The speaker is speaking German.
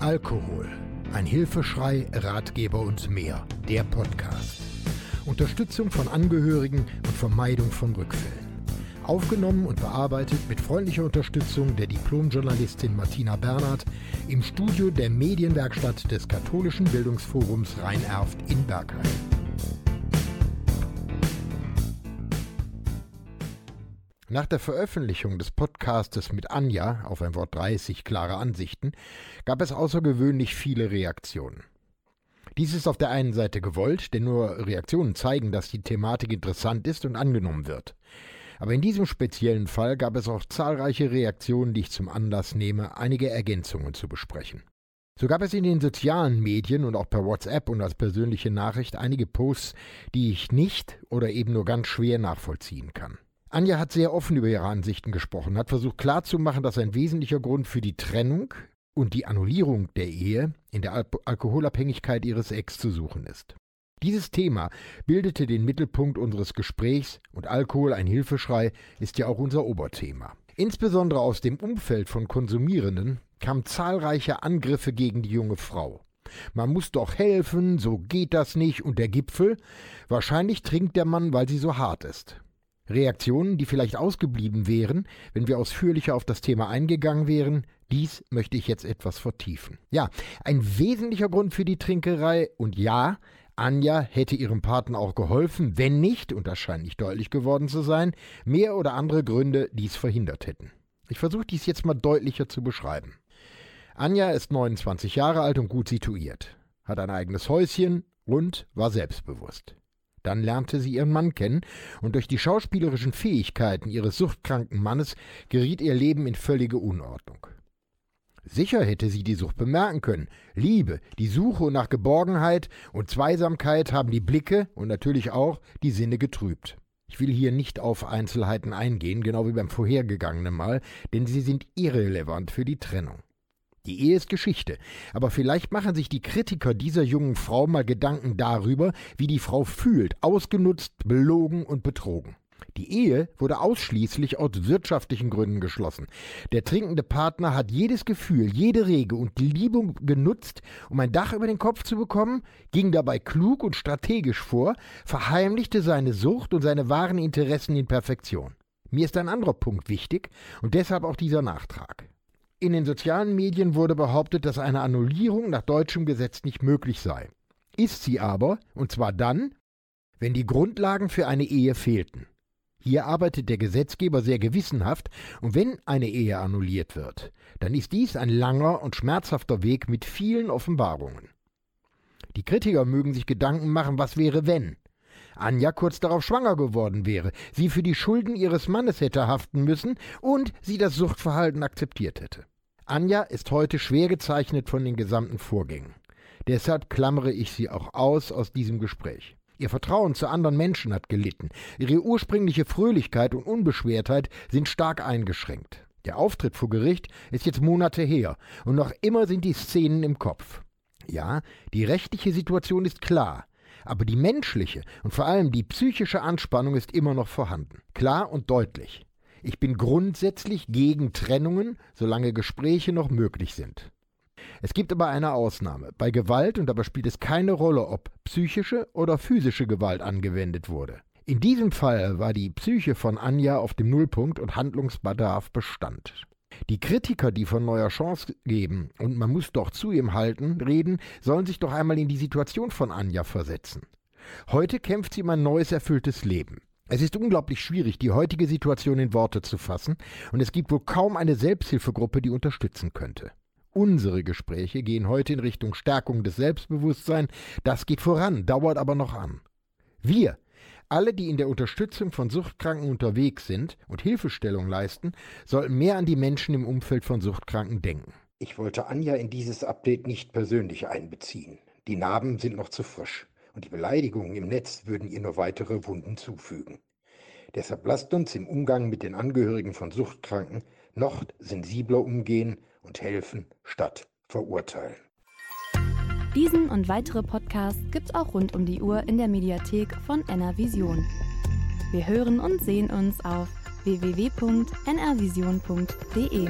Alkohol. Ein Hilfeschrei, Ratgeber und mehr. Der Podcast. Unterstützung von Angehörigen und Vermeidung von Rückfällen. Aufgenommen und bearbeitet mit freundlicher Unterstützung der Diplomjournalistin Martina Bernhard im Studio der Medienwerkstatt des Katholischen Bildungsforums Rhein-Erft in Bergheim. Nach der Veröffentlichung des Podcastes mit Anja auf ein Wort 30 klare Ansichten gab es außergewöhnlich viele Reaktionen. Dies ist auf der einen Seite gewollt, denn nur Reaktionen zeigen, dass die Thematik interessant ist und angenommen wird. Aber in diesem speziellen Fall gab es auch zahlreiche Reaktionen, die ich zum Anlass nehme, einige Ergänzungen zu besprechen. So gab es in den sozialen Medien und auch per WhatsApp und als persönliche Nachricht einige Posts, die ich nicht oder eben nur ganz schwer nachvollziehen kann. Anja hat sehr offen über ihre Ansichten gesprochen, hat versucht klarzumachen, dass ein wesentlicher Grund für die Trennung und die Annullierung der Ehe in der Al Alkoholabhängigkeit ihres Ex zu suchen ist. Dieses Thema bildete den Mittelpunkt unseres Gesprächs und Alkohol, ein Hilfeschrei, ist ja auch unser Oberthema. Insbesondere aus dem Umfeld von Konsumierenden kamen zahlreiche Angriffe gegen die junge Frau. Man muss doch helfen, so geht das nicht und der Gipfel. Wahrscheinlich trinkt der Mann, weil sie so hart ist. Reaktionen, die vielleicht ausgeblieben wären, wenn wir ausführlicher auf das Thema eingegangen wären, dies möchte ich jetzt etwas vertiefen. Ja, ein wesentlicher Grund für die Trinkerei und ja, Anja hätte ihrem Partner auch geholfen, wenn nicht, und das scheint nicht deutlich geworden zu sein, mehr oder andere Gründe dies verhindert hätten. Ich versuche dies jetzt mal deutlicher zu beschreiben. Anja ist 29 Jahre alt und gut situiert, hat ein eigenes Häuschen und war selbstbewusst. Dann lernte sie ihren Mann kennen, und durch die schauspielerischen Fähigkeiten ihres suchtkranken Mannes geriet ihr Leben in völlige Unordnung. Sicher hätte sie die Sucht bemerken können. Liebe, die Suche nach Geborgenheit und Zweisamkeit haben die Blicke und natürlich auch die Sinne getrübt. Ich will hier nicht auf Einzelheiten eingehen, genau wie beim vorhergegangenen Mal, denn sie sind irrelevant für die Trennung. Die Ehe ist Geschichte, aber vielleicht machen sich die Kritiker dieser jungen Frau mal Gedanken darüber, wie die Frau fühlt, ausgenutzt, belogen und betrogen. Die Ehe wurde ausschließlich aus wirtschaftlichen Gründen geschlossen. Der trinkende Partner hat jedes Gefühl, jede Rege und die Liebe genutzt, um ein Dach über den Kopf zu bekommen, ging dabei klug und strategisch vor, verheimlichte seine Sucht und seine wahren Interessen in Perfektion. Mir ist ein anderer Punkt wichtig und deshalb auch dieser Nachtrag. In den sozialen Medien wurde behauptet, dass eine Annullierung nach deutschem Gesetz nicht möglich sei. Ist sie aber, und zwar dann, wenn die Grundlagen für eine Ehe fehlten. Hier arbeitet der Gesetzgeber sehr gewissenhaft, und wenn eine Ehe annulliert wird, dann ist dies ein langer und schmerzhafter Weg mit vielen Offenbarungen. Die Kritiker mögen sich Gedanken machen, was wäre, wenn. Anja kurz darauf schwanger geworden wäre, sie für die Schulden ihres Mannes hätte haften müssen und sie das Suchtverhalten akzeptiert hätte. Anja ist heute schwer gezeichnet von den gesamten Vorgängen. Deshalb klammere ich sie auch aus aus diesem Gespräch. Ihr Vertrauen zu anderen Menschen hat gelitten. Ihre ursprüngliche Fröhlichkeit und Unbeschwertheit sind stark eingeschränkt. Der Auftritt vor Gericht ist jetzt Monate her und noch immer sind die Szenen im Kopf. Ja, die rechtliche Situation ist klar, aber die menschliche und vor allem die psychische Anspannung ist immer noch vorhanden. Klar und deutlich. Ich bin grundsätzlich gegen Trennungen, solange Gespräche noch möglich sind. Es gibt aber eine Ausnahme. Bei Gewalt, und dabei spielt es keine Rolle, ob psychische oder physische Gewalt angewendet wurde. In diesem Fall war die Psyche von Anja auf dem Nullpunkt und Handlungsbedarf bestand. Die Kritiker, die von neuer Chance geben, und man muss doch zu ihm halten, reden, sollen sich doch einmal in die Situation von Anja versetzen. Heute kämpft sie um ein neues, erfülltes Leben. Es ist unglaublich schwierig, die heutige Situation in Worte zu fassen, und es gibt wohl kaum eine Selbsthilfegruppe, die unterstützen könnte. Unsere Gespräche gehen heute in Richtung Stärkung des Selbstbewusstseins, das geht voran, dauert aber noch an. Wir, alle, die in der Unterstützung von Suchtkranken unterwegs sind und Hilfestellung leisten, sollten mehr an die Menschen im Umfeld von Suchtkranken denken. Ich wollte Anja in dieses Update nicht persönlich einbeziehen. Die Narben sind noch zu frisch und die Beleidigungen im Netz würden ihr nur weitere Wunden zufügen. Deshalb lasst uns im Umgang mit den Angehörigen von Suchtkranken noch sensibler umgehen und helfen statt verurteilen. Diesen und weitere Podcasts gibt's auch rund um die Uhr in der Mediathek von NRVision. Wir hören und sehen uns auf www.nrvision.de.